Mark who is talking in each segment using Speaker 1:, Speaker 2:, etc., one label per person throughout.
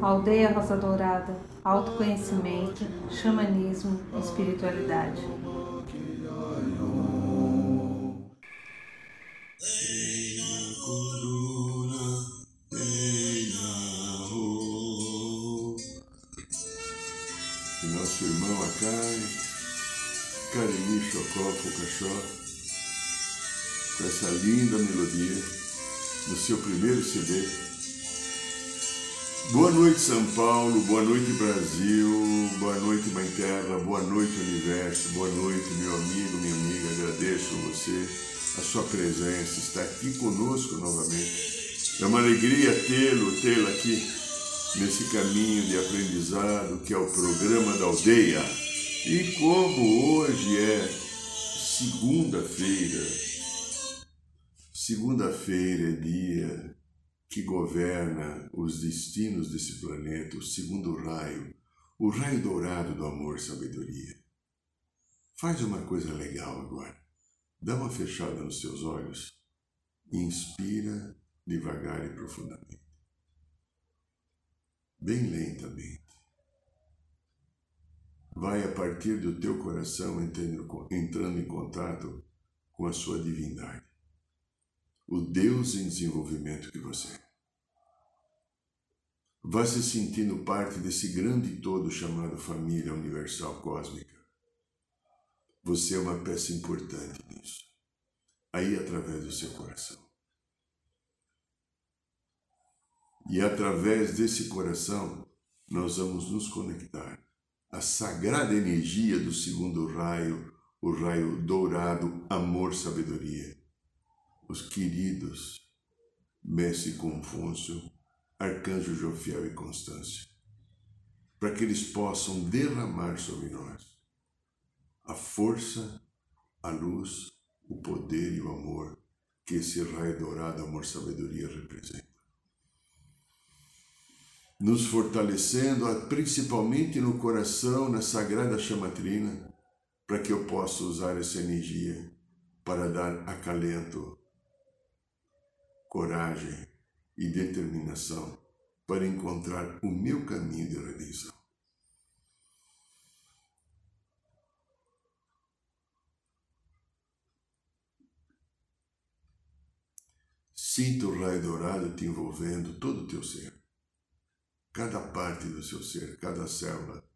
Speaker 1: Aldeia Rosa Dourada, autoconhecimento, xamanismo, espiritualidade.
Speaker 2: nosso irmão Akai, Karimi Chocó Focachó, com essa linda melodia no seu primeiro CD. Boa noite, São Paulo, boa noite, Brasil, boa noite, Mãe Terra, boa noite, Universo, boa noite, meu amigo, minha amiga. Agradeço a você, a sua presença, estar aqui conosco novamente. É uma alegria tê-lo, tê-la aqui nesse caminho de aprendizado que é o programa da aldeia. E como hoje é segunda-feira, segunda-feira é dia que governa os destinos desse planeta, o segundo raio, o raio dourado do amor e sabedoria. Faz uma coisa legal agora. Dá uma fechada nos seus olhos e inspira devagar e profundamente bem lentamente. Vai a partir do teu coração entrando, entrando em contato com a sua divindade, o Deus em desenvolvimento que você é. Vai se sentindo parte desse grande todo chamado família universal cósmica. Você é uma peça importante nisso. Aí através do seu coração. E através desse coração, nós vamos nos conectar à sagrada energia do segundo raio, o raio dourado, amor, sabedoria. Os queridos Mestre Confúcio, Arcanjo Jofiel e Constância, para que eles possam derramar sobre nós a força, a luz, o poder e o amor que esse raio dourado, amor, sabedoria representa. Nos fortalecendo, principalmente no coração, na sagrada chamatrina, para que eu possa usar essa energia para dar acalento, coragem e determinação para encontrar o meu caminho de redenção. Sinta o raio dourado te envolvendo todo o teu ser cada parte do seu ser, cada célula,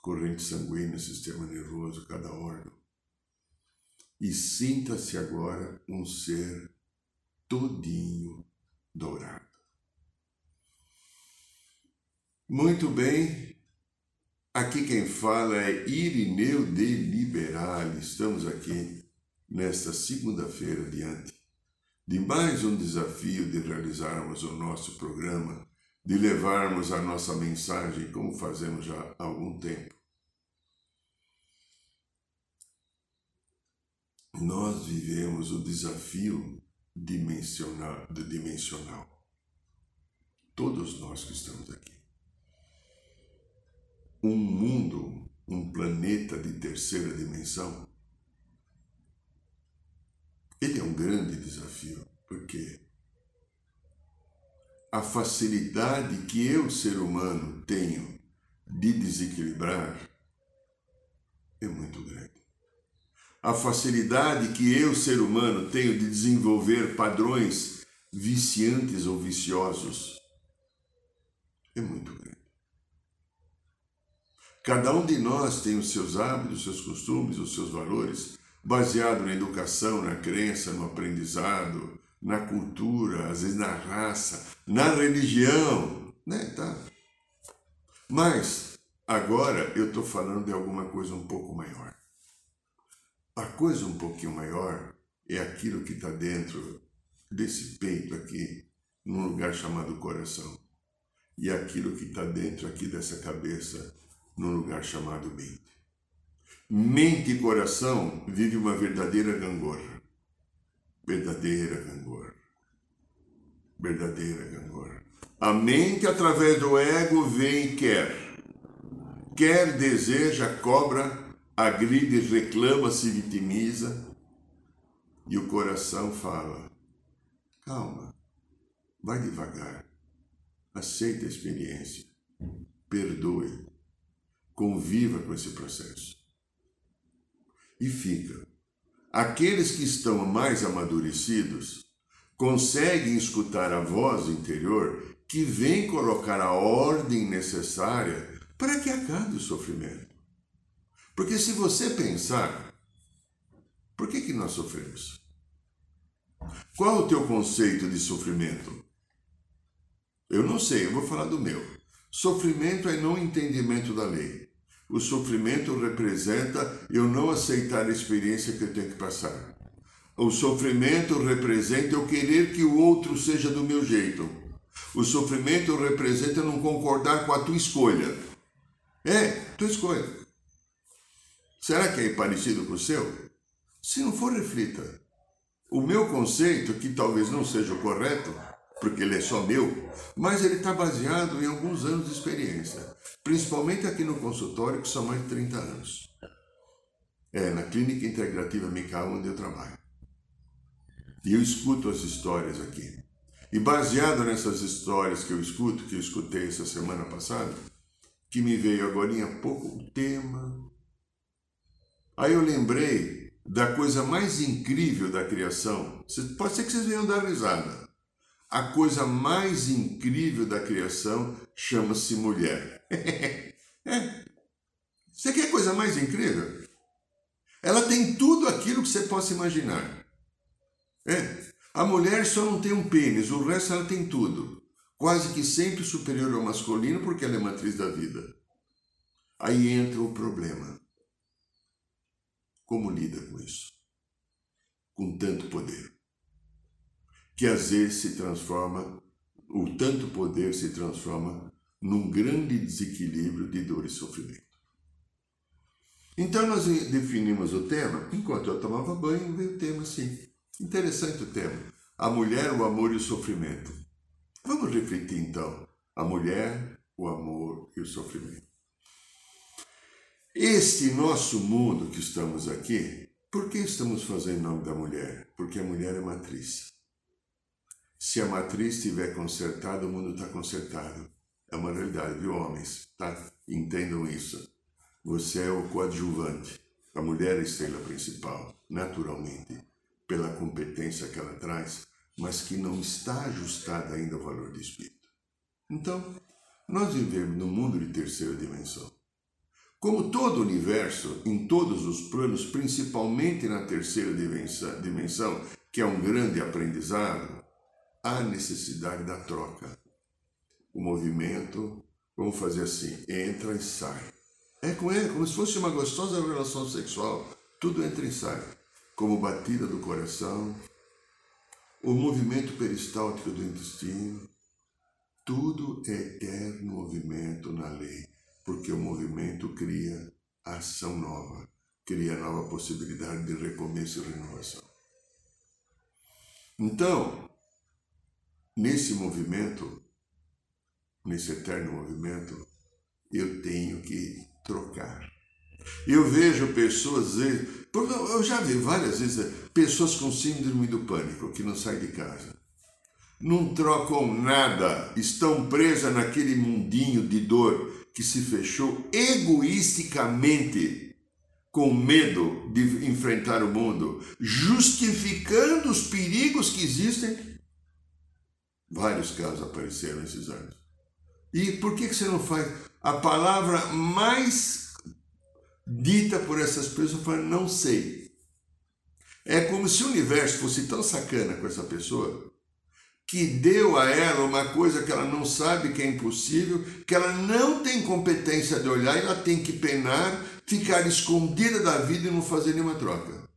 Speaker 2: corrente sanguínea, sistema nervoso, cada órgão. E sinta-se agora um ser todinho dourado. Muito bem, aqui quem fala é Irineu de Liberal. Estamos aqui nesta segunda-feira diante de mais um desafio de realizarmos o nosso programa de levarmos a nossa mensagem como fazemos já há algum tempo. Nós vivemos o desafio dimensional, dimensional. Todos nós que estamos aqui. Um mundo, um planeta de terceira dimensão, ele é um grande desafio, porque a facilidade que eu, ser humano, tenho de desequilibrar é muito grande. A facilidade que eu, ser humano, tenho de desenvolver padrões viciantes ou viciosos é muito grande. Cada um de nós tem os seus hábitos, os seus costumes, os seus valores, baseado na educação, na crença, no aprendizado, na cultura, às vezes na raça, na religião, né? Tá. Mas agora eu estou falando de alguma coisa um pouco maior. A coisa um pouquinho maior é aquilo que está dentro desse peito aqui, num lugar chamado coração, e aquilo que está dentro aqui dessa cabeça, num lugar chamado mente. Mente e coração vive uma verdadeira gangorra verdadeira gangorra. Verdadeira gangorra. A mente, através do ego, vem e quer. Quer, deseja, cobra, agride, reclama, se vitimiza. E o coração fala: calma, vai devagar, aceite a experiência, perdoe, conviva com esse processo. E fica. Aqueles que estão mais amadurecidos conseguem escutar a voz interior que vem colocar a ordem necessária para que acabe o sofrimento. Porque se você pensar, por que, que nós sofremos? Qual o teu conceito de sofrimento? Eu não sei, eu vou falar do meu. Sofrimento é não entendimento da lei. O sofrimento representa eu não aceitar a experiência que eu tenho que passar. O sofrimento representa eu querer que o outro seja do meu jeito. O sofrimento representa não concordar com a tua escolha. É, tua escolha. Será que é parecido com o seu? Se não for, reflita. O meu conceito, que talvez não seja o correto, porque ele é só meu, mas ele está baseado em alguns anos de experiência, principalmente aqui no consultório, que são mais de 30 anos. É, na Clínica Integrativa Mical, onde eu trabalho. E eu escuto as histórias aqui. E baseado nessas histórias que eu escuto, que eu escutei essa semana passada, que me veio agora há pouco o tema. Aí eu lembrei da coisa mais incrível da criação. Pode ser que vocês venham dar risada. A coisa mais incrível da criação chama-se mulher. é. Você quer coisa mais incrível? Ela tem tudo aquilo que você possa imaginar. É. A mulher só não tem um pênis, o resto ela tem tudo. Quase que sempre superior ao masculino, porque ela é matriz da vida. Aí entra o problema. Como lida com isso? Com tanto poder que às vezes se transforma, o tanto poder se transforma num grande desequilíbrio de dor e sofrimento. Então nós definimos o tema, enquanto eu tomava banho, veio o tema assim. Interessante o tema. A mulher, o amor e o sofrimento. Vamos refletir então. A mulher, o amor e o sofrimento. Este nosso mundo que estamos aqui, por que estamos fazendo em nome da mulher? Porque a mulher é matriz. Se a matriz estiver consertada, o mundo está consertado. É uma realidade, viu, homens? Tá? Entendam isso. Você é o coadjuvante. A mulher é a estrela principal, naturalmente, pela competência que ela traz, mas que não está ajustada ainda ao valor do espírito. Então, nós vivemos num mundo de terceira dimensão. Como todo o universo, em todos os planos, principalmente na terceira dimensão, que é um grande aprendizado, há necessidade da troca. O movimento, vamos fazer assim, entra e sai. É como, é como se fosse uma gostosa relação sexual. Tudo entra e sai. Como batida do coração, o movimento peristáltico do intestino. Tudo é eterno movimento na lei, porque o movimento cria ação nova, cria nova possibilidade de recomeço e renovação. Então, Nesse movimento, nesse eterno movimento, eu tenho que trocar. Eu vejo pessoas, eu já vi várias vezes pessoas com síndrome do pânico que não saem de casa. Não trocam nada, estão presas naquele mundinho de dor que se fechou egoisticamente com medo de enfrentar o mundo, justificando os perigos que existem Vários casos apareceram esses anos. E por que, você não faz? A palavra mais dita por essas pessoas foi não sei. É como se o universo fosse tão sacana com essa pessoa que deu a ela uma coisa que ela não sabe que é impossível, que ela não tem competência de olhar ela tem que penar, ficar escondida da vida e não fazer nenhuma troca.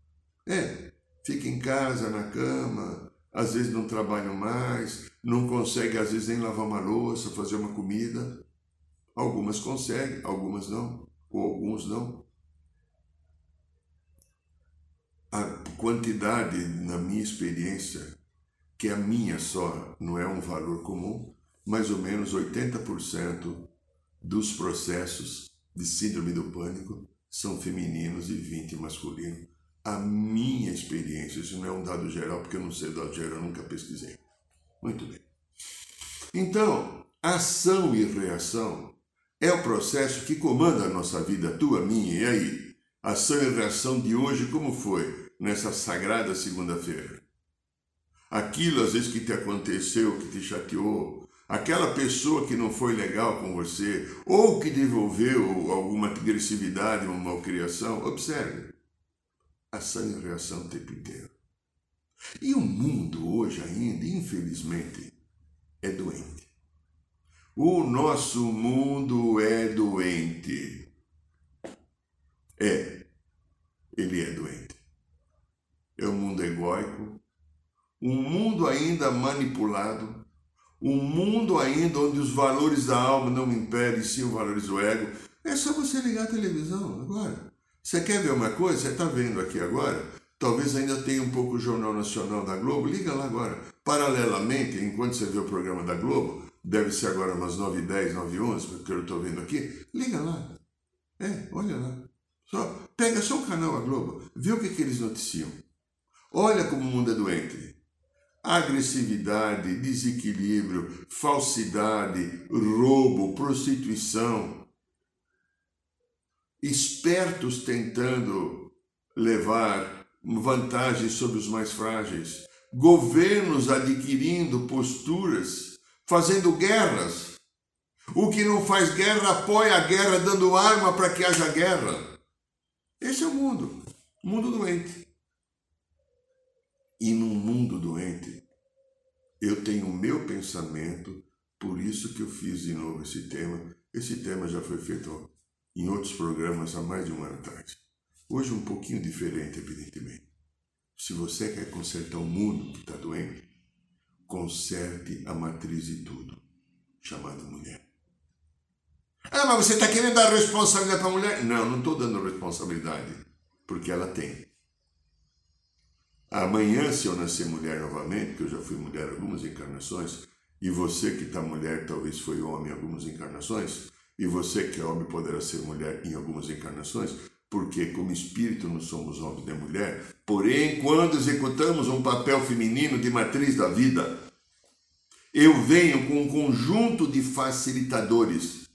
Speaker 2: É, fica em casa, na cama, às vezes não trabalham mais, não conseguem às vezes nem lavar uma louça, fazer uma comida. Algumas conseguem, algumas não, ou alguns não. A quantidade, na minha experiência, que é a minha só, não é um valor comum, mais ou menos 80% dos processos de síndrome do pânico são femininos e 20 masculinos a minha experiência. Isso não é um dado geral, porque eu não sei o dado geral, eu nunca pesquisei. Muito bem. Então, ação e reação é o processo que comanda a nossa vida, tua, minha. E aí? Ação e reação de hoje, como foi nessa sagrada segunda-feira? Aquilo às vezes que te aconteceu, que te chateou, aquela pessoa que não foi legal com você, ou que devolveu alguma agressividade, uma malcriação, observe. Ação e reação o tempo inteiro. E o mundo hoje ainda, infelizmente, é doente. O nosso mundo é doente. É, ele é doente. É um mundo egóico, um mundo ainda manipulado, um mundo ainda onde os valores da alma não imperem, sim os valores do ego. É só você ligar a televisão agora. Você quer ver uma coisa? Você está vendo aqui agora? Talvez ainda tenha um pouco o Jornal Nacional da Globo. Liga lá agora. Paralelamente, enquanto você vê o programa da Globo, deve ser agora umas 9h10, 9h11, porque eu estou vendo aqui. Liga lá. É, olha lá. Só, pega só o canal A Globo, vê o que, que eles noticiam. Olha como o mundo é doente. Agressividade, desequilíbrio, falsidade, roubo, prostituição. Espertos tentando levar vantagem sobre os mais frágeis. Governos adquirindo posturas, fazendo guerras. O que não faz guerra apoia a guerra, dando arma para que haja guerra. Esse é o mundo. Mundo doente. E num mundo doente, eu tenho o meu pensamento, por isso que eu fiz de novo esse tema. Esse tema já foi feito em outros programas há mais de um ano atrás. Hoje um pouquinho diferente, evidentemente. Se você quer consertar o mundo que está doente, conserte a matriz de tudo, chamada mulher. Ah, mas você está querendo dar responsabilidade para a mulher? Não, não estou dando responsabilidade, porque ela tem. Amanhã, se eu nascer mulher novamente, porque eu já fui mulher algumas encarnações, e você que está mulher talvez foi homem em algumas encarnações, e você que é homem poderá ser mulher em algumas encarnações, porque como espírito não somos homens nem mulher, porém, quando executamos um papel feminino de matriz da vida, eu venho com um conjunto de facilitadores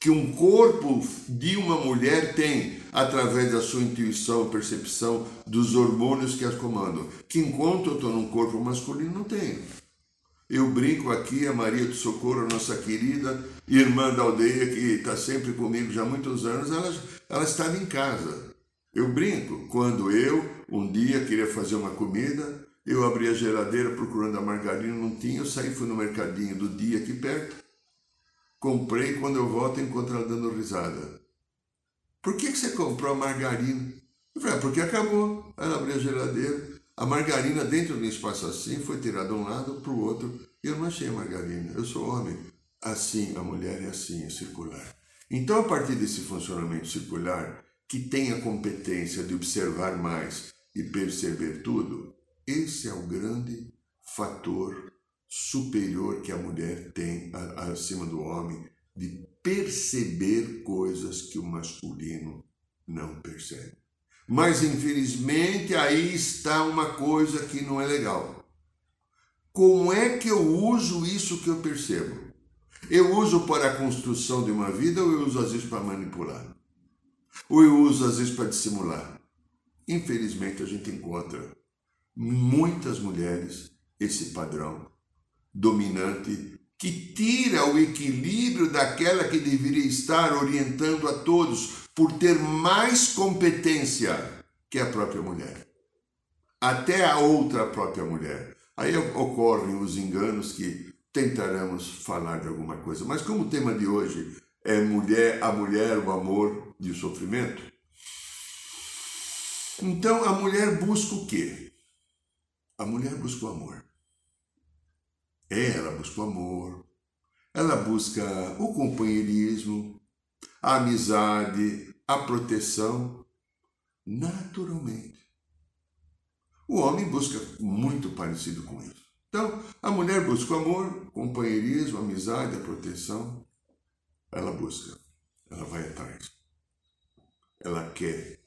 Speaker 2: que um corpo de uma mulher tem através da sua intuição, percepção dos hormônios que as comandam, que enquanto eu estou num corpo masculino não tenho. Eu brinco aqui, a Maria do Socorro, nossa querida irmã da aldeia, que está sempre comigo já há muitos anos, ela, ela estava em casa. Eu brinco, quando eu um dia queria fazer uma comida, eu abri a geladeira procurando a margarina, não tinha, eu saí, fui no mercadinho do dia aqui perto, comprei, quando eu volto encontro ela dando risada. Por que, que você comprou a margarina? Eu falei, ah, porque acabou. Ela abriu a geladeira, a margarina dentro de um espaço assim foi tirada de um lado para o outro. E eu não achei a margarina. Eu sou homem. Assim, a mulher é assim, é circular. Então, a partir desse funcionamento circular, que tem a competência de observar mais e perceber tudo, esse é o grande fator superior que a mulher tem acima do homem de perceber coisas que o masculino não percebe. Mas infelizmente aí está uma coisa que não é legal. Como é que eu uso isso que eu percebo? Eu uso para a construção de uma vida ou eu uso às vezes para manipular? Ou eu uso às vezes para dissimular? Infelizmente a gente encontra muitas mulheres esse padrão dominante que tira o equilíbrio daquela que deveria estar orientando a todos por ter mais competência que a própria mulher. Até a outra própria mulher. Aí ocorrem os enganos que tentaremos falar de alguma coisa. Mas como o tema de hoje é mulher, a mulher, o amor e o sofrimento, então a mulher busca o quê? A mulher busca o amor. Ela busca o amor, ela busca o companheirismo, a amizade, a proteção, naturalmente. O homem busca muito parecido com isso. Então, a mulher busca o amor, companheirismo, amizade, a proteção. Ela busca, ela vai atrás. Ela quer.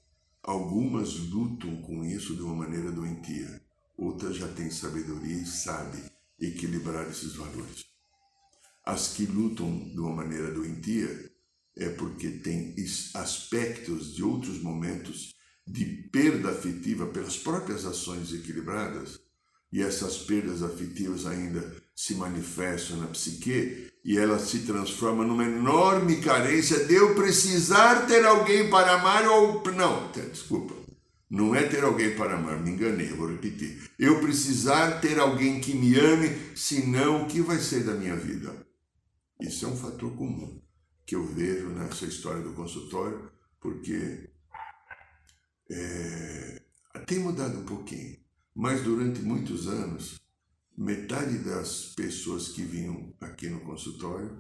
Speaker 2: Algumas lutam com isso de uma maneira doentia. Outras já têm sabedoria e sabem equilibrar esses valores. As que lutam de uma maneira doentia é porque tem aspectos de outros momentos de perda afetiva pelas próprias ações equilibradas, e essas perdas afetivas ainda se manifestam na psique e ela se transforma numa enorme carência de eu precisar ter alguém para amar ou não, desculpa. Não é ter alguém para amar, me enganei, vou repetir. Eu precisar ter alguém que me ame, senão o que vai ser da minha vida? Isso é um fator comum que eu vejo nessa história do consultório, porque é, tem mudado um pouquinho, mas durante muitos anos, metade das pessoas que vinham aqui no consultório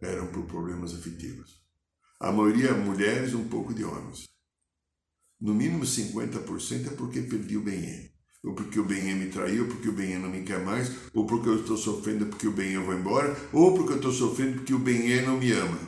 Speaker 2: eram por problemas afetivos. A maioria mulheres, um pouco de homens. No mínimo 50% é porque perdi o bem ou porque o bem me traiu, ou porque o bem não me quer mais, ou porque eu estou sofrendo porque o bem vai embora, ou porque eu estou sofrendo porque o bem não me ama.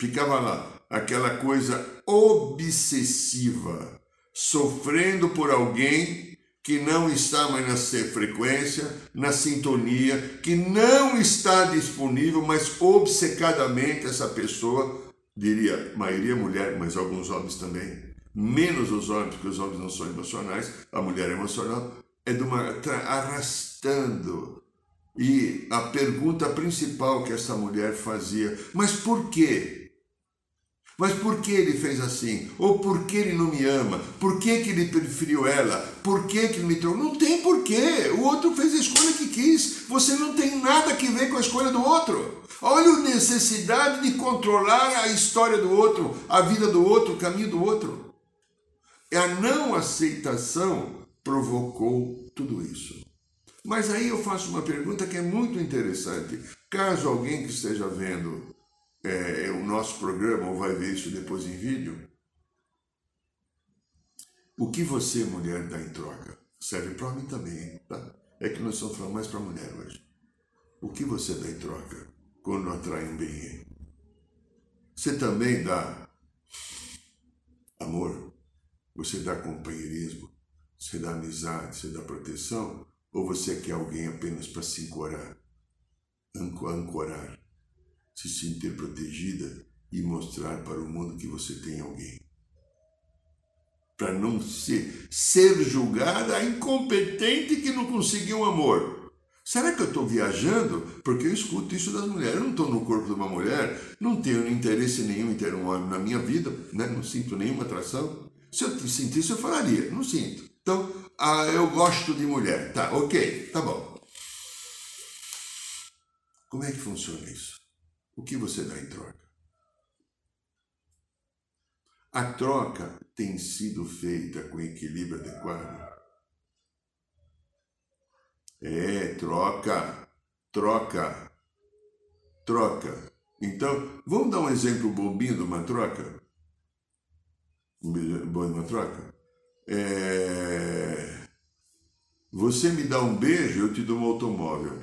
Speaker 2: Ficava lá aquela coisa obsessiva, sofrendo por alguém que não está mais na frequência, na sintonia, que não está disponível, mas obcecadamente essa pessoa, diria, maioria mulher, mas alguns homens também, menos os homens, porque os homens não são emocionais, a mulher é emocional, é de uma arrastando. E a pergunta principal que essa mulher fazia, mas por quê? Mas por que ele fez assim? Ou por que ele não me ama? Por que, que ele preferiu ela? Por que, que me trouxe? Não tem porquê. O outro fez a escolha que quis. Você não tem nada que ver com a escolha do outro. Olha a necessidade de controlar a história do outro, a vida do outro, o caminho do outro. A não aceitação provocou tudo isso. Mas aí eu faço uma pergunta que é muito interessante. Caso alguém que esteja vendo é, o nosso programa ou vai ver isso depois em vídeo, o que você, mulher, dá em troca? Serve para mim também, tá? É que nós estamos falando mais para mulher hoje. O que você dá em troca quando atrai um bem? Você também dá amor? Você dá companheirismo, você dá amizade, você dá proteção, ou você quer alguém apenas para se ancorar, ancorar, se sentir protegida e mostrar para o mundo que você tem alguém? Para não ser, ser julgada a incompetente que não conseguiu amor. Será que eu estou viajando? Porque eu escuto isso das mulheres. Eu não estou no corpo de uma mulher, não tenho interesse nenhum em ter um homem na minha vida, né? não sinto nenhuma atração. Se eu sentisse, eu falaria. Não sinto. Então, ah, eu gosto de mulher. Tá, ok, tá bom. Como é que funciona isso? O que você dá em troca? A troca tem sido feita com equilíbrio adequado? É, troca, troca, troca. Então, vamos dar um exemplo bobinho de uma troca? uma troca. É... Você me dá um beijo, eu te dou um automóvel.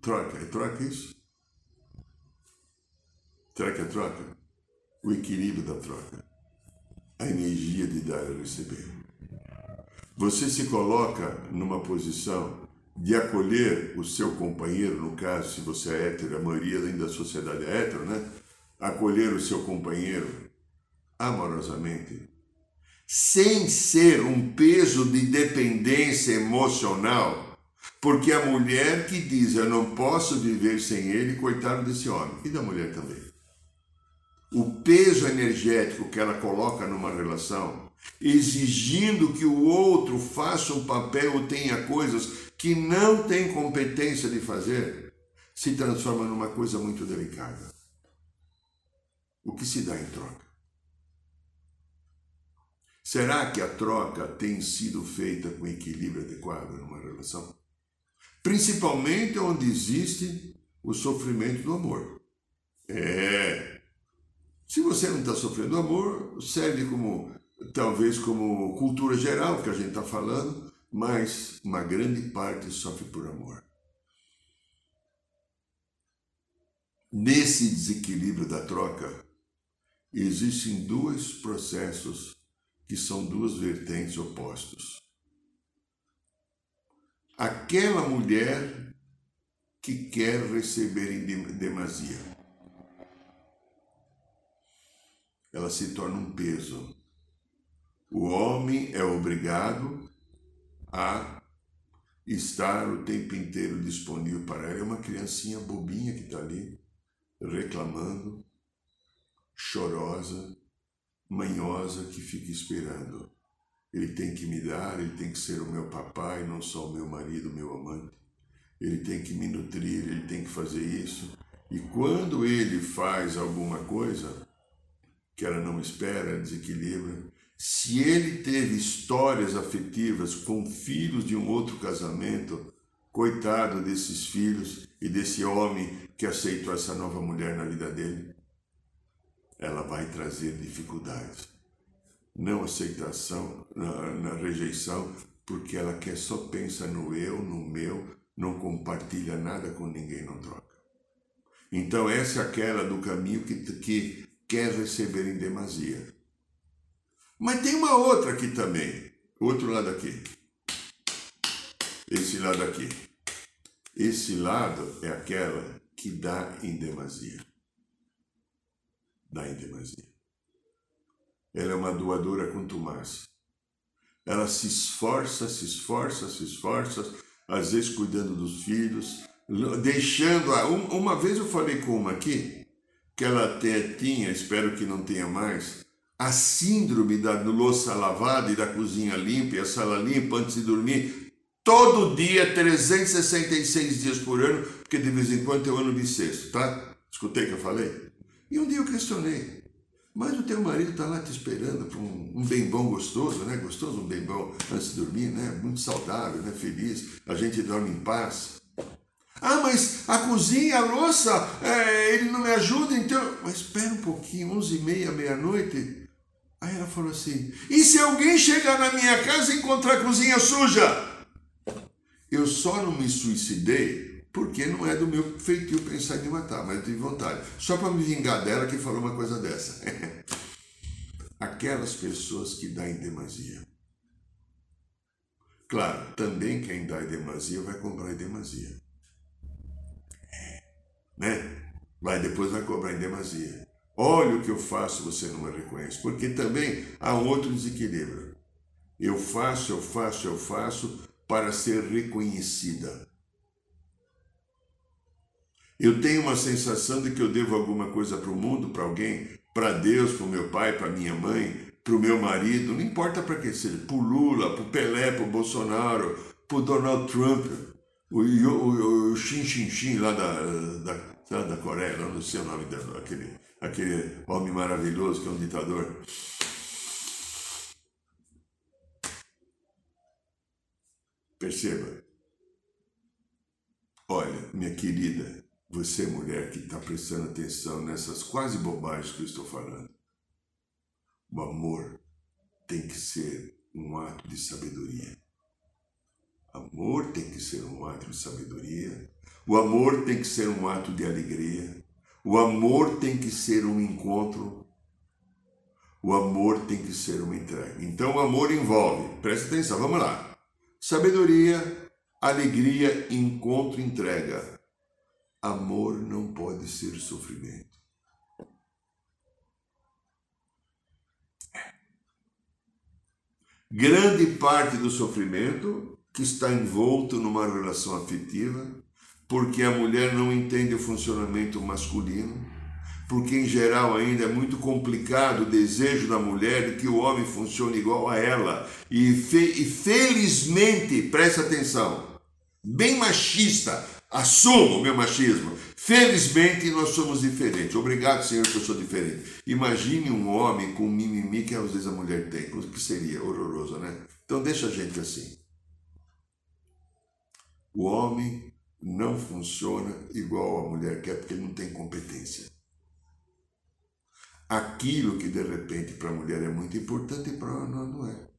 Speaker 2: Troca, é troca isso? Troca é troca? O equilíbrio da troca. A energia de dar e receber. Você se coloca numa posição de acolher o seu companheiro, no caso, se você é hétero, a maioria ainda da sociedade é hétero, né? Acolher o seu companheiro amorosamente, sem ser um peso de dependência emocional, porque a mulher que diz eu não posso viver sem ele, coitado desse homem, e da mulher também. O peso energético que ela coloca numa relação, exigindo que o outro faça um papel ou tenha coisas que não tem competência de fazer, se transforma numa coisa muito delicada. O que se dá em troca? Será que a troca tem sido feita com equilíbrio adequado numa relação? Principalmente onde existe o sofrimento do amor. É. Se você não está sofrendo amor, serve como, talvez como cultura geral que a gente está falando, mas uma grande parte sofre por amor. Nesse desequilíbrio da troca, existem dois processos que são duas vertentes opostas. Aquela mulher que quer receber em demasia. Ela se torna um peso. O homem é obrigado a estar o tempo inteiro disponível para ela. É uma criancinha bobinha que está ali, reclamando, chorosa, manhosa, que fica esperando. Ele tem que me dar, ele tem que ser o meu papai, não só o meu marido, o meu amante. Ele tem que me nutrir, ele tem que fazer isso. E quando ele faz alguma coisa que ela não espera, desequilibra, se ele teve histórias afetivas com filhos de um outro casamento, coitado desses filhos e desse homem que aceitou essa nova mulher na vida dele, ela vai trazer dificuldades. Não aceitação, na, na rejeição, porque ela quer só pensa no eu, no meu, não compartilha nada com ninguém, não troca. Então essa é aquela do caminho que, que quer receber em demasia. Mas tem uma outra aqui também. Outro lado aqui. Esse lado aqui. Esse lado é aquela que dá em demasia. Dá em demasia. Ela é uma doadora contumaz. Ela se esforça, se esforça, se esforça, às vezes cuidando dos filhos, deixando. A... Uma vez eu falei com uma aqui, que ela até tinha, espero que não tenha mais, a síndrome da louça lavada e da cozinha limpa e a sala limpa antes de dormir, todo dia, 366 dias por ano, porque de vez em quando tem o ano bissexto, tá? Escutei que eu falei? E um dia eu questionei, mas o teu marido está lá te esperando para um, um bem bom gostoso, né? Gostoso, um bem bom antes de dormir, né? Muito saudável, né? Feliz, a gente dorme em paz. Ah, mas a cozinha, a louça, é, ele não me ajuda, então. Mas espera um pouquinho, onze e meia, meia-noite. Aí ela falou assim: e se alguém chegar na minha casa e encontrar a cozinha suja? Eu só não me suicidei porque não é do meu feitio pensar em me matar, mas eu tive vontade. Só para me vingar dela que falou uma coisa dessa. Aquelas pessoas que dão em demasia. Claro, também quem dá em demasia vai comprar em demasia. Né? Vai depois vai cobrar em demasia. Olha o que eu faço, você não me reconhece. Porque também há um outro desequilíbrio. Eu faço, eu faço, eu faço para ser reconhecida. Eu tenho uma sensação de que eu devo alguma coisa para o mundo, para alguém, para Deus, para o meu pai, para minha mãe, para o meu marido, não importa para quem seja, para o Lula, para o Pelé, para o Bolsonaro, para o Donald Trump, o, o, o, Xin Xin Xin lá da, da, da Coreia, não sei o nome daquele aquele homem maravilhoso que é um ditador. Perceba. Olha, minha querida, você mulher que está prestando atenção nessas quase bobagens que eu estou falando. O amor tem que ser um ato de sabedoria. Amor tem que ser um ato de sabedoria. O amor tem que ser um ato de alegria. O amor tem que ser um encontro. O amor tem que ser uma entrega. Então o amor envolve, presta atenção, vamos lá. Sabedoria, alegria, encontro, entrega. Amor não pode ser sofrimento. Grande parte do sofrimento que está envolto numa relação afetiva porque a mulher não entende o funcionamento masculino, porque em geral ainda é muito complicado o desejo da mulher de que o homem funcione igual a ela. E, fe e felizmente, presta atenção, bem machista, assumo o meu machismo. Felizmente nós somos diferentes. Obrigado, Senhor, que eu sou diferente. Imagine um homem com mimimi que às vezes a mulher tem, o que seria horroroso, né? Então deixa a gente assim. O homem não funciona igual a mulher quer porque ele não tem competência. Aquilo que de repente para a mulher é muito importante, para ela não é.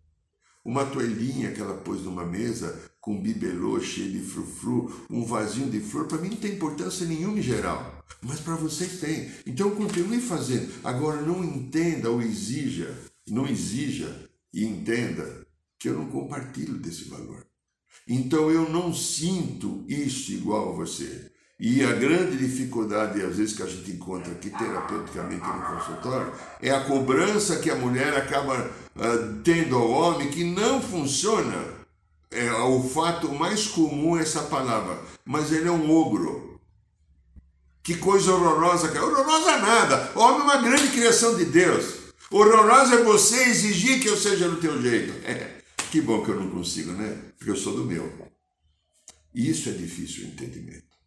Speaker 2: Uma toalhinha que ela pôs numa mesa com bibelô cheio de frufru, um vasinho de flor, para mim não tem importância nenhuma em geral. Mas para vocês tem. Então continue fazendo. Agora não entenda ou exija, não exija E entenda que eu não compartilho desse valor. Então eu não sinto isso igual a você. E a grande dificuldade, às vezes, que a gente encontra aqui terapeuticamente no consultório, é a cobrança que a mulher acaba uh, tendo ao homem que não funciona. É, o fato mais comum é essa palavra, mas ele é um ogro. Que coisa horrorosa, cara. Horrorosa nada. Homem é uma grande criação de Deus. Horrorosa é você exigir que eu seja do teu jeito. É, que bom que eu não consigo, né? Porque eu sou do meu. Isso é difícil o entendimento.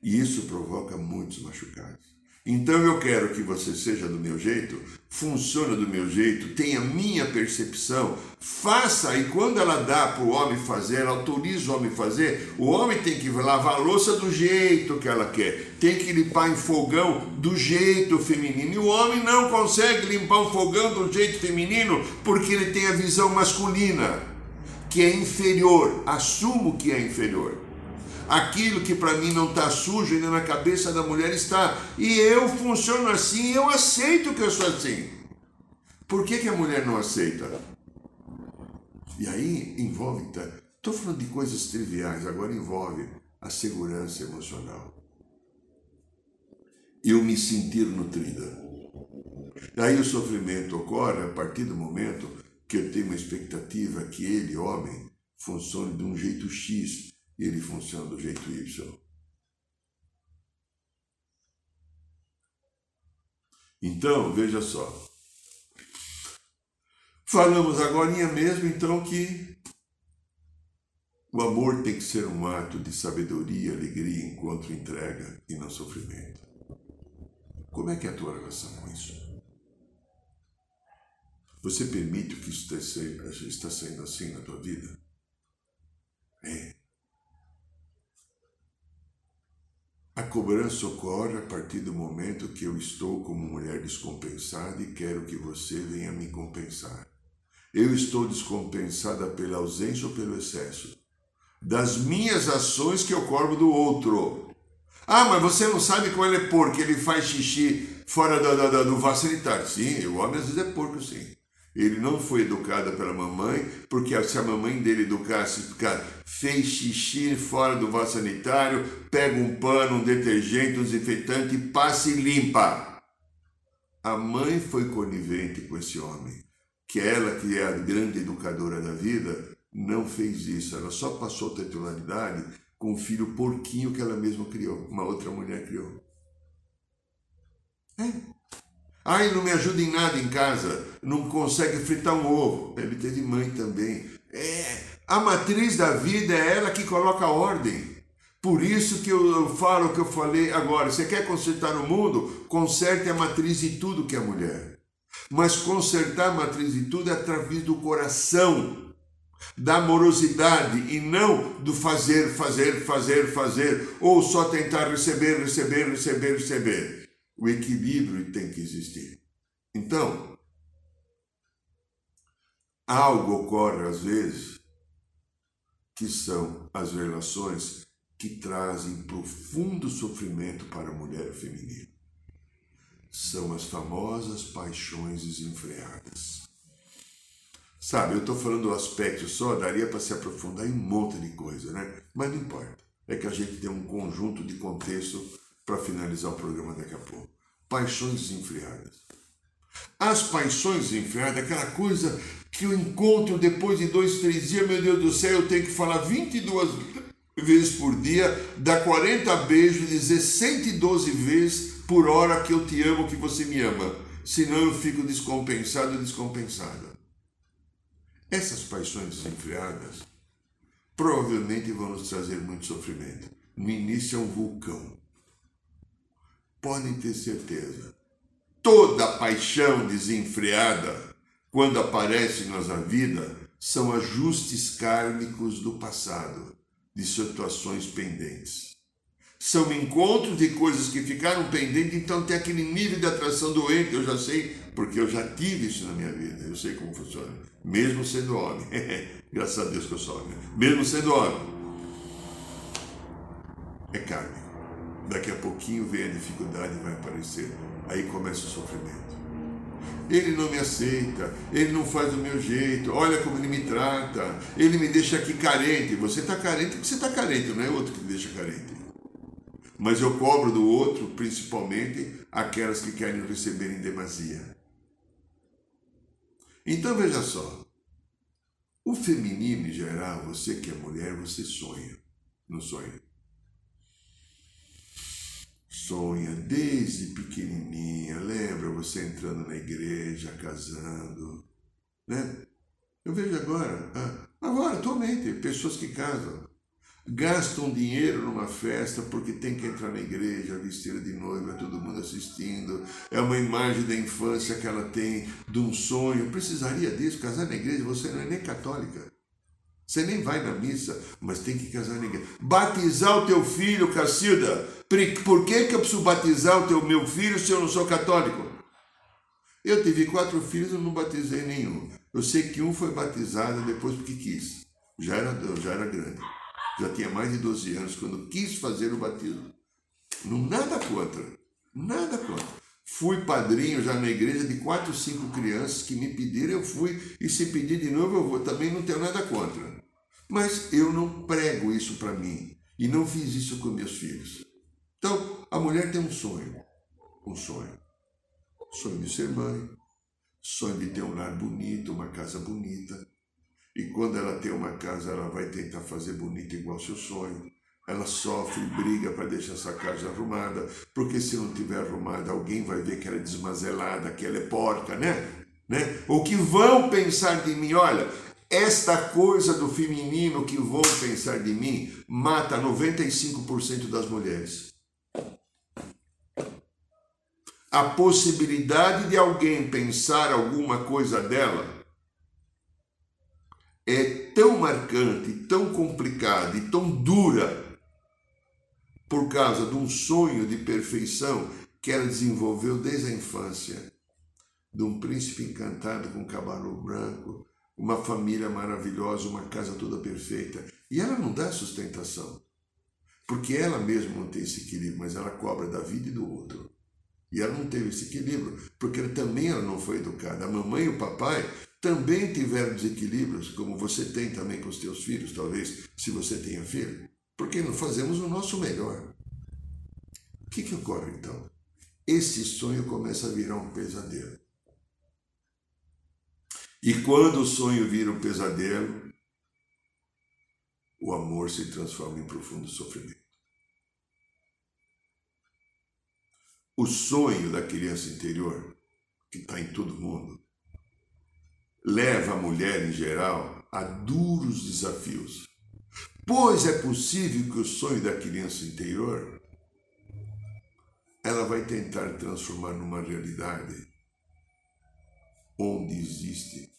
Speaker 2: E isso provoca muitos machucados. Então eu quero que você seja do meu jeito, funcione do meu jeito, tenha minha percepção, faça, e quando ela dá para o homem fazer, ela autoriza o homem fazer, o homem tem que lavar a louça do jeito que ela quer, tem que limpar em fogão do jeito feminino. E o homem não consegue limpar um fogão do jeito feminino porque ele tem a visão masculina, que é inferior, assumo que é inferior. Aquilo que para mim não está sujo ainda na cabeça da mulher está. E eu funciono assim, eu aceito que eu sou assim. Por que, que a mulher não aceita? E aí envolve. Estou falando de coisas triviais, agora envolve a segurança emocional. Eu me sentir nutrida. Aí o sofrimento ocorre a partir do momento que eu tenho uma expectativa que ele, homem, funcione de um jeito X e ele funciona do jeito Y. Então, veja só. Falamos agora mesmo, então, que o amor tem que ser um ato de sabedoria, alegria, encontro, entrega e não sofrimento. Como é que é a tua relação com isso? Você permite que isso está sendo assim na tua vida? É. A cobrança ocorre a partir do momento que eu estou como mulher descompensada e quero que você venha me compensar. Eu estou descompensada pela ausência ou pelo excesso das minhas ações que eu cobro do outro. Ah, mas você não sabe como ele é porco, ele faz xixi fora do, do, do vaso sanitário. Sim, o homem às vezes é porco, sim. Ele não foi educado pela mamãe, porque se a mamãe dele educasse, fez xixi fora do vaso sanitário, pega um pano, um detergente, um desinfetante passa e limpa. A mãe foi conivente com esse homem, que ela, que é a grande educadora da vida, não fez isso. Ela só passou titularidade com o filho porquinho que ela mesma criou, uma outra mulher criou. É. Ai, não me ajuda em nada em casa, não consegue fritar um ovo. Ele teve mãe também. É, a matriz da vida é ela que coloca a ordem. Por isso que eu falo o que eu falei agora. Você quer consertar o mundo? Conserte a matriz de tudo que é mulher. Mas consertar a matriz de tudo é através do coração, da amorosidade e não do fazer, fazer, fazer, fazer, ou só tentar receber, receber, receber, receber. O equilíbrio tem que existir. Então, algo ocorre às vezes que são as relações que trazem profundo sofrimento para a mulher feminina. São as famosas paixões desenfreadas. Sabe, eu estou falando do aspecto só, daria para se aprofundar em um monte de coisa, né? Mas não importa. É que a gente tem um conjunto de contexto para finalizar o programa daqui a pouco. Paixões desenfreadas. As paixões desenfreadas, aquela coisa que eu encontro depois de dois, três dias, meu Deus do céu, eu tenho que falar 22 vezes por dia, dar 40 beijos e dizer 112 vezes por hora que eu te amo, que você me ama. Senão eu fico descompensado, descompensada. Essas paixões desenfreadas provavelmente vão nos trazer muito sofrimento. No início é um vulcão podem ter certeza. Toda paixão desenfreada, quando aparece em nossa vida, são ajustes kármicos do passado, de situações pendentes. São encontros de coisas que ficaram pendentes, então tem aquele nível de atração doente, eu já sei, porque eu já tive isso na minha vida, eu sei como funciona, mesmo sendo homem. Graças a Deus que eu sou homem. Mesmo sendo homem. É kármico. Daqui a pouquinho vem a dificuldade vai aparecer. Aí começa o sofrimento. ele não me aceita, ele não faz do meu jeito, olha como ele me trata, ele me deixa aqui carente. Você está carente porque você está carente, não é outro que me deixa carente. Mas eu cobro do outro, principalmente aquelas que querem receber em demasia. Então veja só, o feminino em geral, você que é mulher, você sonha, não sonha? Sonha desde pequenininha, lembra você entrando na igreja, casando, né? Eu vejo agora, ah, agora, atualmente, pessoas que casam, gastam dinheiro numa festa porque tem que entrar na igreja vestida de noiva, todo mundo assistindo. É uma imagem da infância que ela tem, de um sonho. Precisaria disso, casar na igreja, você não é nem católica. Você nem vai na missa, mas tem que casar na igreja. Batizar o teu filho, Cacilda. Por que, que eu preciso batizar o teu meu filho se eu não sou católico? Eu tive quatro filhos e não batizei nenhum. Eu sei que um foi batizado depois porque quis. Já era, já era grande já tinha mais de 12 anos, quando quis fazer o batismo. Não, nada contra, nada contra. Fui padrinho já na igreja de quatro, cinco crianças que me pediram, eu fui, e se pedir de novo eu vou, também não tenho nada contra. Mas eu não prego isso para mim, e não fiz isso com meus filhos. Então, a mulher tem um sonho, um sonho. Sonho de ser mãe, sonho de ter um lar bonito, uma casa bonita, e quando ela tem uma casa, ela vai tentar fazer bonita igual seu sonho. Ela sofre, briga para deixar essa casa arrumada, porque se não tiver arrumada, alguém vai ver que ela é desmazelada, que ela é porca, né? né? Que vão pensar de mim, olha, esta coisa do feminino que vão pensar de mim mata 95% das mulheres. A possibilidade de alguém pensar alguma coisa dela é tão marcante, tão complicada e tão dura por causa de um sonho de perfeição que ela desenvolveu desde a infância, de um príncipe encantado com cabelo branco, uma família maravilhosa, uma casa toda perfeita. E ela não dá sustentação, porque ela mesma não tem esse equilíbrio, mas ela cobra da vida e do outro. E ela não teve esse equilíbrio, porque também ela não foi educada. A mamãe e o papai também tiveram desequilíbrios, como você tem também com os teus filhos, talvez, se você tenha filho, porque não fazemos o nosso melhor. O que, que ocorre então? Esse sonho começa a virar um pesadelo. E quando o sonho vira um pesadelo, o amor se transforma em profundo sofrimento. O sonho da criança interior, que está em todo mundo, leva a mulher em geral a duros desafios. Pois é possível que o sonho da criança interior ela vai tentar transformar numa realidade onde existe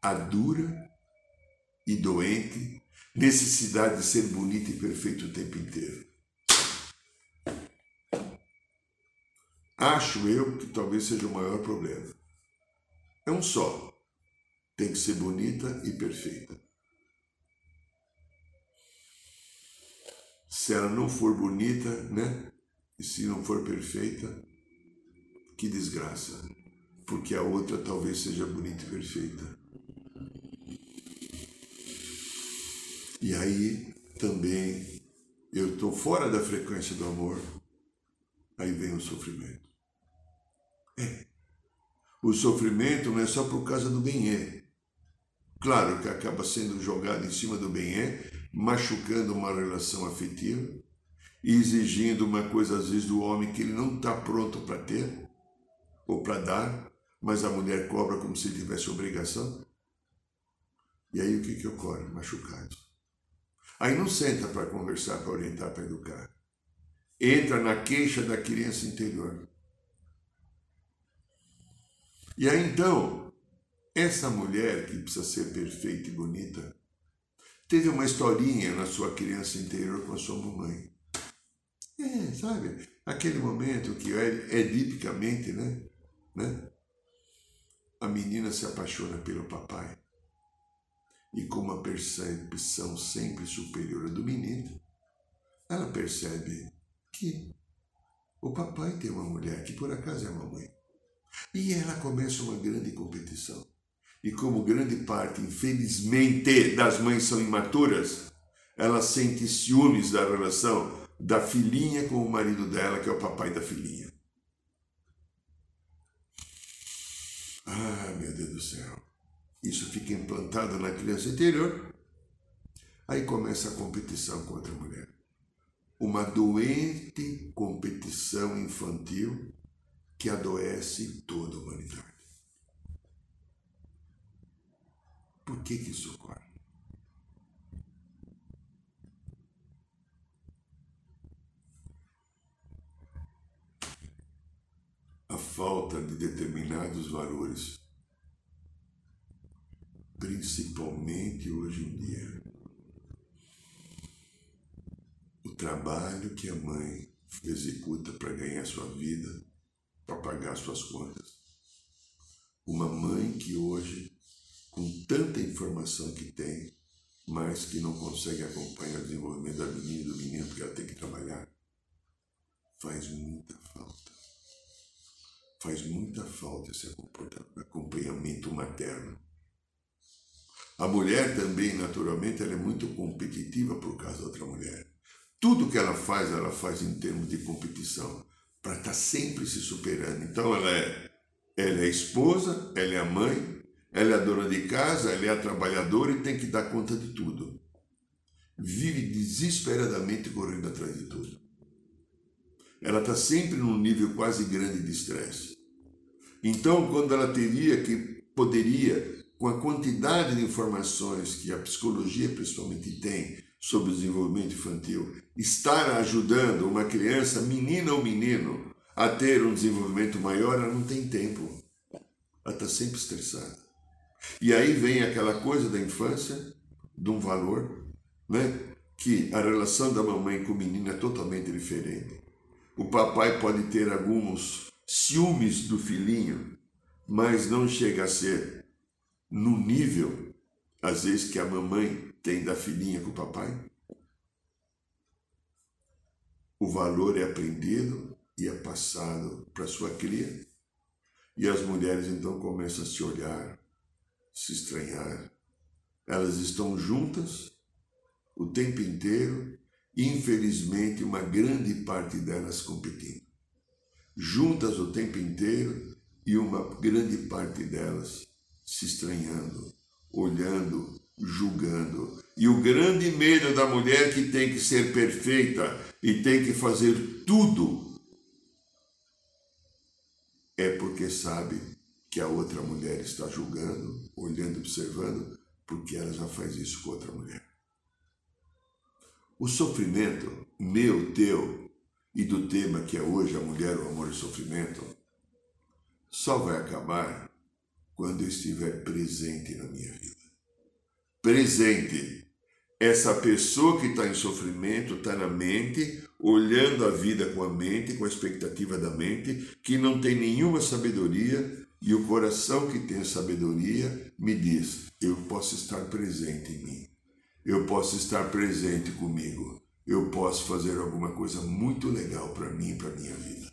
Speaker 2: a dura e doente necessidade de ser bonita e perfeita o tempo inteiro. Acho eu que talvez seja o maior problema. É um só. Tem que ser bonita e perfeita. Se ela não for bonita, né? E se não for perfeita, que desgraça. Porque a outra talvez seja bonita e perfeita. E aí também eu estou fora da frequência do amor, aí vem o sofrimento. O sofrimento não é só por causa do bem-é. Claro que acaba sendo jogado em cima do bem-é, machucando uma relação afetiva e exigindo uma coisa às vezes do homem que ele não está pronto para ter ou para dar, mas a mulher cobra como se tivesse obrigação. E aí o que, que ocorre? Machucado. Aí não senta para conversar, para orientar, para educar. Entra na queixa da criança interior. E aí então, essa mulher que precisa ser perfeita e bonita, teve uma historinha na sua criança interior com a sua mamãe. É, sabe? Aquele momento que é, edipicamente, né? né? A menina se apaixona pelo papai. E com uma percepção sempre superior à do menino, ela percebe que o papai tem uma mulher que por acaso é a mamãe. E ela começa uma grande competição. E como grande parte, infelizmente, das mães são imaturas, ela sente ciúmes da relação da filhinha com o marido dela, que é o papai da filhinha. Ah, meu Deus do céu. Isso fica implantado na criança interior. Aí começa a competição com outra mulher. Uma doente competição infantil que adoece toda a humanidade. Por que, que isso ocorre? A falta de determinados valores, principalmente hoje em dia. O trabalho que a mãe executa para ganhar sua vida, pagar suas contas. Uma mãe que hoje com tanta informação que tem, mas que não consegue acompanhar o desenvolvimento da menina e do menino porque ela tem que trabalhar, faz muita falta. Faz muita falta esse acompanhamento materno. A mulher também, naturalmente, ela é muito competitiva por causa da outra mulher. Tudo que ela faz, ela faz em termos de competição, para estar tá sempre se superando. Então, ela é, ela é esposa, ela é a mãe, ela é a dona de casa, ela é a trabalhadora e tem que dar conta de tudo. Vive desesperadamente correndo atrás de tudo. Ela está sempre num nível quase grande de estresse. Então, quando ela teria que, poderia, com a quantidade de informações que a psicologia principalmente tem sobre o desenvolvimento infantil, estar ajudando uma criança, menina ou menino, a ter um desenvolvimento maior, ela não tem tempo. Ela está sempre estressada. E aí vem aquela coisa da infância, de um valor, né? que a relação da mamãe com o menino é totalmente diferente. O papai pode ter alguns ciúmes do filhinho, mas não chega a ser no nível, às vezes, que a mamãe tem da filhinha com o papai. O valor é aprendido e é passado para sua cria. E as mulheres então começam a se olhar se estranhar. Elas estão juntas o tempo inteiro infelizmente, uma grande parte delas competindo. Juntas o tempo inteiro e uma grande parte delas se estranhando, olhando, julgando. E o grande medo da mulher que tem que ser perfeita e tem que fazer tudo é porque sabe que a outra mulher está julgando, olhando, observando, porque ela já faz isso com outra mulher. O sofrimento meu, teu e do tema que é hoje a mulher, o amor e o sofrimento, só vai acabar quando eu estiver presente na minha vida. Presente. Essa pessoa que está em sofrimento está na mente, olhando a vida com a mente, com a expectativa da mente, que não tem nenhuma sabedoria, e o coração que tem sabedoria me diz: eu posso estar presente em mim, eu posso estar presente comigo, eu posso fazer alguma coisa muito legal para mim e para minha vida.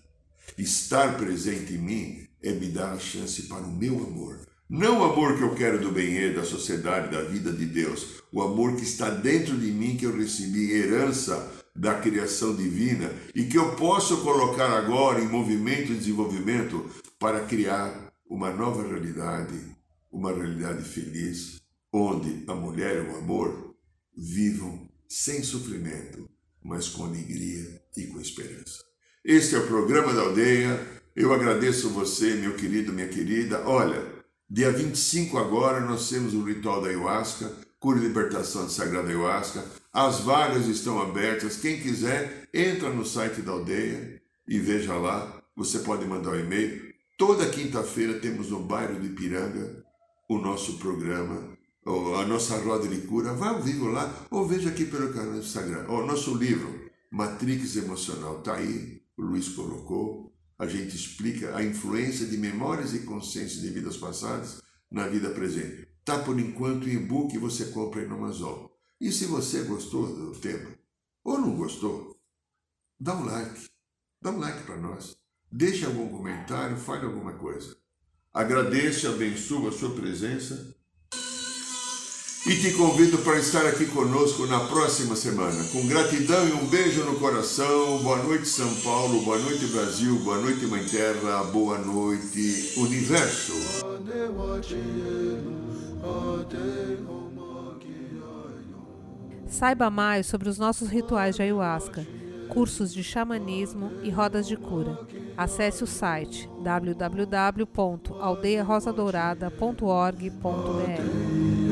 Speaker 2: Estar presente em mim é me dar a chance para o meu amor. Não o amor que eu quero do bem da sociedade, da vida de Deus. O amor que está dentro de mim, que eu recebi herança da criação divina e que eu posso colocar agora em movimento e desenvolvimento para criar uma nova realidade, uma realidade feliz, onde a mulher e o amor vivam sem sofrimento, mas com alegria e com esperança. Este é o programa da aldeia. Eu agradeço você, meu querido, minha querida. Olha, dia 25 agora nós temos o ritual da ayahuasca, cura e libertação de sagrada ayahuasca. As vagas estão abertas. Quem quiser, entra no site da aldeia e veja lá. Você pode mandar um e-mail Toda quinta-feira temos no bairro de Ipiranga o nosso programa, a nossa roda de cura. Vá ao vivo lá ou veja aqui pelo canal do Instagram. O nosso livro, Matrix Emocional, está aí, o Luiz colocou. A gente explica a influência de memórias e consciências de vidas passadas na vida presente. Está por enquanto em e-book você compra no Amazon. E se você gostou do tema, ou não gostou, dá um like. Dá um like para nós. deixe algum comentário, fale alguma coisa. Agradeço e abençoo a sua presença e te convido para estar aqui conosco na próxima semana. Com gratidão e um beijo no coração. Boa noite, São Paulo. Boa noite, Brasil. Boa noite, Mãe Terra. Boa noite, Universo.
Speaker 1: Saiba mais sobre os nossos rituais de ayahuasca, cursos de xamanismo e rodas de cura. Acesse o site www.aldeiarosadourada.org.br.